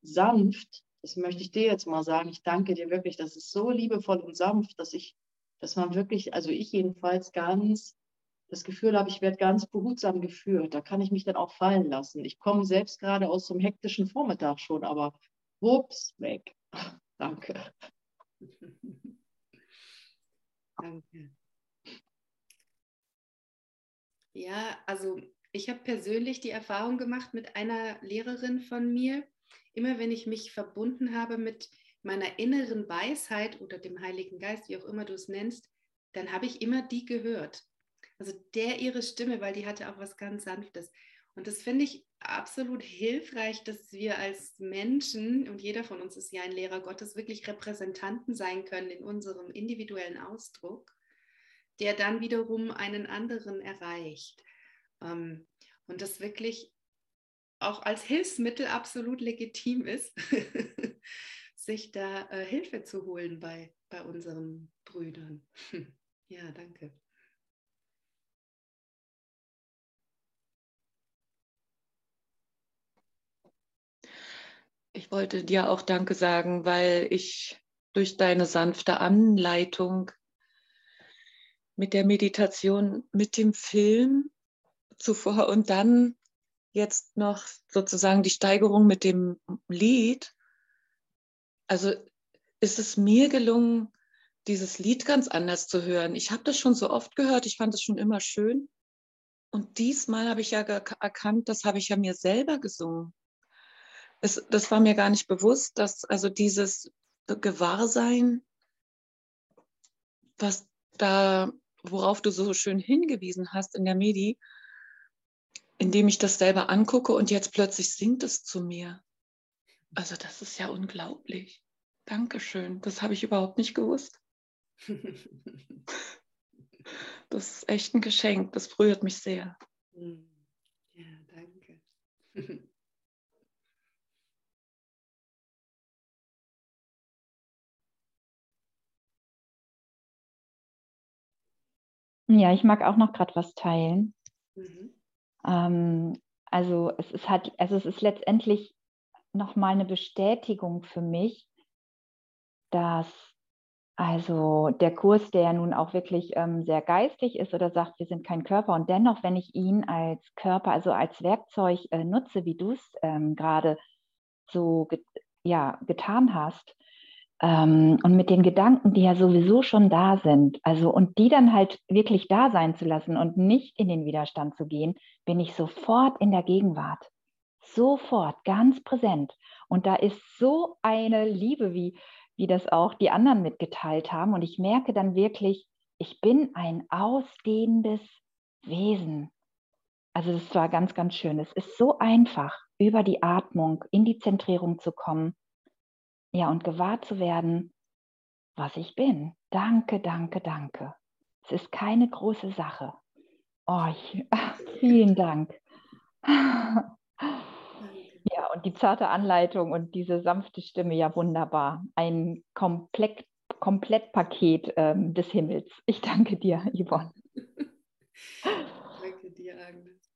sanft. Das möchte ich dir jetzt mal sagen. Ich danke dir wirklich. Das ist so liebevoll und sanft, dass ich, dass man wirklich, also ich jedenfalls ganz das Gefühl habe, ich werde ganz behutsam geführt. Da kann ich mich dann auch fallen lassen. Ich komme selbst gerade aus so einem hektischen Vormittag schon, aber wups, weg. Danke. Danke. Ja, also ich habe persönlich die Erfahrung gemacht mit einer Lehrerin von mir, immer wenn ich mich verbunden habe mit meiner inneren Weisheit oder dem Heiligen Geist, wie auch immer du es nennst, dann habe ich immer die gehört. Also der ihre Stimme, weil die hatte auch was ganz Sanftes. Und das finde ich absolut hilfreich, dass wir als Menschen, und jeder von uns ist ja ein Lehrer Gottes, wirklich Repräsentanten sein können in unserem individuellen Ausdruck, der dann wiederum einen anderen erreicht. Ähm, und das wirklich auch als Hilfsmittel absolut legitim ist, sich da äh, Hilfe zu holen bei, bei unseren Brüdern. ja, danke. Ich wollte dir auch Danke sagen, weil ich durch deine sanfte Anleitung mit der Meditation, mit dem Film zuvor und dann jetzt noch sozusagen die Steigerung mit dem Lied. Also ist es mir gelungen, dieses Lied ganz anders zu hören. Ich habe das schon so oft gehört, ich fand es schon immer schön. Und diesmal habe ich ja erkannt, das habe ich ja mir selber gesungen es, das war mir gar nicht bewusst, dass also dieses Gewahrsein, was da, worauf du so schön hingewiesen hast in der Medi, indem ich das selber angucke und jetzt plötzlich singt es zu mir. Also das ist ja unglaublich. Dankeschön. Das habe ich überhaupt nicht gewusst. Das ist echt ein Geschenk. Das berührt mich sehr. Ja, danke. Ja, ich mag auch noch gerade was teilen. Mhm. Ähm, also es ist halt, also es ist letztendlich nochmal eine Bestätigung für mich, dass also der Kurs, der ja nun auch wirklich ähm, sehr geistig ist oder sagt, wir sind kein Körper und dennoch, wenn ich ihn als Körper, also als Werkzeug äh, nutze, wie du es ähm, gerade so get ja, getan hast, ähm, und mit den Gedanken, die ja sowieso schon da sind, also und die dann halt wirklich da sein zu lassen und nicht in den Widerstand zu gehen, bin ich sofort in der Gegenwart. Sofort, ganz präsent. Und da ist so eine Liebe, wie, wie das auch die anderen mitgeteilt haben. Und ich merke dann wirklich, ich bin ein ausdehnendes Wesen. Also das war ganz, ganz schön. Es ist so einfach, über die Atmung in die Zentrierung zu kommen ja, und gewahr zu werden, was ich bin. Danke, danke, danke. Es ist keine große Sache. Oh, ich, vielen Dank. Ja, und die zarte Anleitung und diese sanfte Stimme, ja wunderbar. Ein Komplett, Komplettpaket ähm, des Himmels. Ich danke dir, Yvonne. danke dir, Agnes.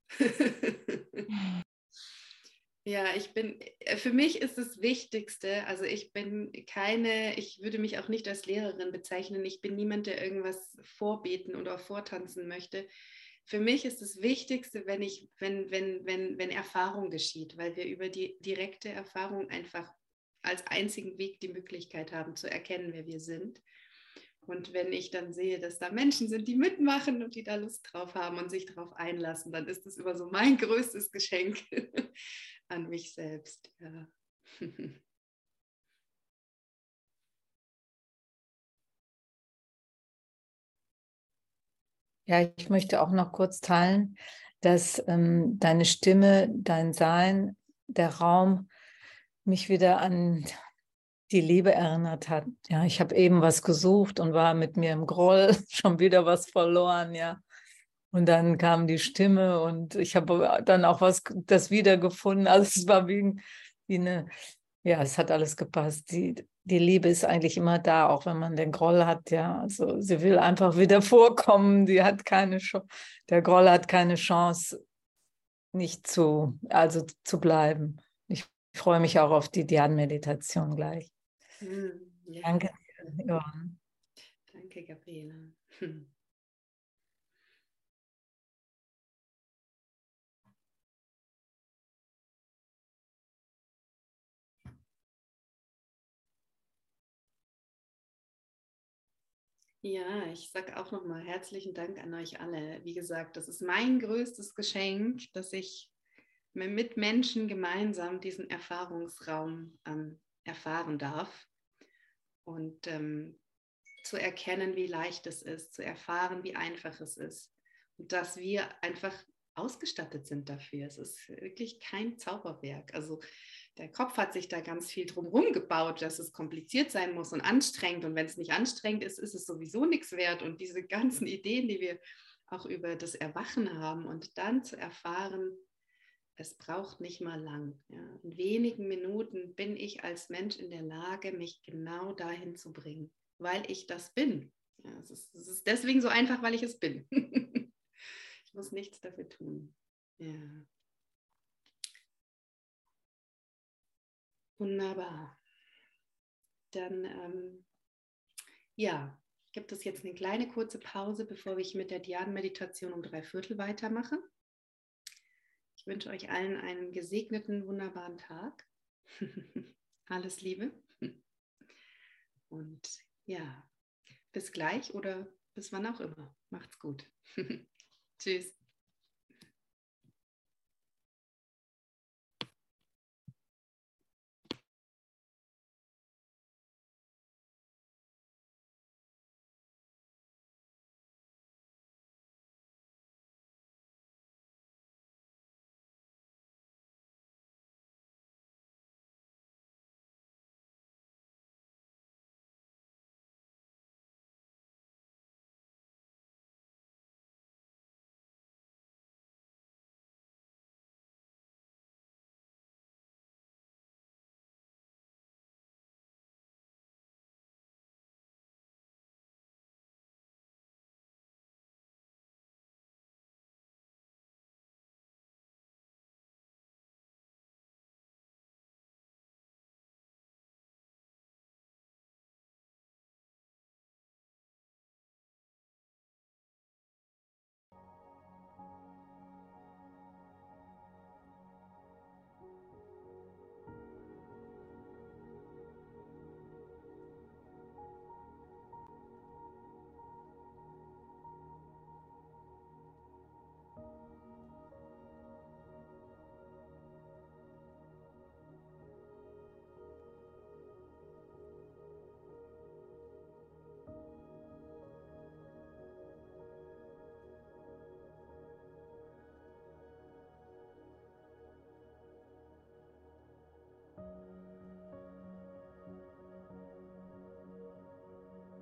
Ja, ich bin, äh, für mich ist das Wichtigste, also ich bin keine, ich würde mich auch nicht als Lehrerin bezeichnen, ich bin niemand, der irgendwas vorbeten oder vortanzen möchte. Für mich ist das Wichtigste, wenn ich, wenn, wenn, wenn, wenn Erfahrung geschieht, weil wir über die direkte Erfahrung einfach als einzigen Weg die Möglichkeit haben zu erkennen, wer wir sind. Und wenn ich dann sehe, dass da Menschen sind, die mitmachen und die da Lust drauf haben und sich darauf einlassen, dann ist das immer so mein größtes Geschenk, an mich selbst. Ja. Ja, ich möchte auch noch kurz teilen, dass ähm, deine Stimme, dein Sein, der Raum mich wieder an die Liebe erinnert hat. Ja, ich habe eben was gesucht und war mit mir im Groll, schon wieder was verloren, ja. Und dann kam die Stimme und ich habe dann auch was das wiedergefunden. Also es war wie, wie eine, ja, es hat alles gepasst. Die, die Liebe ist eigentlich immer da, auch wenn man den Groll hat, ja. Also sie will einfach wieder vorkommen. Die hat keine Chance, der Groll hat keine Chance, nicht zu, also zu bleiben. Ich freue mich auch auf die Dhyan-Meditation gleich. Hm, ja. Danke. Ja. Danke, Gabriela. Ja, ich sage auch nochmal herzlichen Dank an euch alle. Wie gesagt, das ist mein größtes Geschenk, dass ich mit Menschen gemeinsam diesen Erfahrungsraum ähm, erfahren darf und ähm, zu erkennen, wie leicht es ist, zu erfahren, wie einfach es ist und dass wir einfach ausgestattet sind dafür. Es ist wirklich kein Zauberwerk. Also der Kopf hat sich da ganz viel drumherum gebaut, dass es kompliziert sein muss und anstrengend. Und wenn es nicht anstrengend ist, ist es sowieso nichts wert. Und diese ganzen Ideen, die wir auch über das Erwachen haben und dann zu erfahren, es braucht nicht mal lang. Ja. In wenigen Minuten bin ich als Mensch in der Lage, mich genau dahin zu bringen, weil ich das bin. Ja, es, ist, es ist deswegen so einfach, weil ich es bin. ich muss nichts dafür tun. Ja. Wunderbar. Dann, ähm, ja, gibt es jetzt eine kleine kurze Pause, bevor ich mit der Diaden-Meditation um drei Viertel weitermache. Ich wünsche euch allen einen gesegneten, wunderbaren Tag. Alles Liebe. Und ja, bis gleich oder bis wann auch immer. Macht's gut. Tschüss.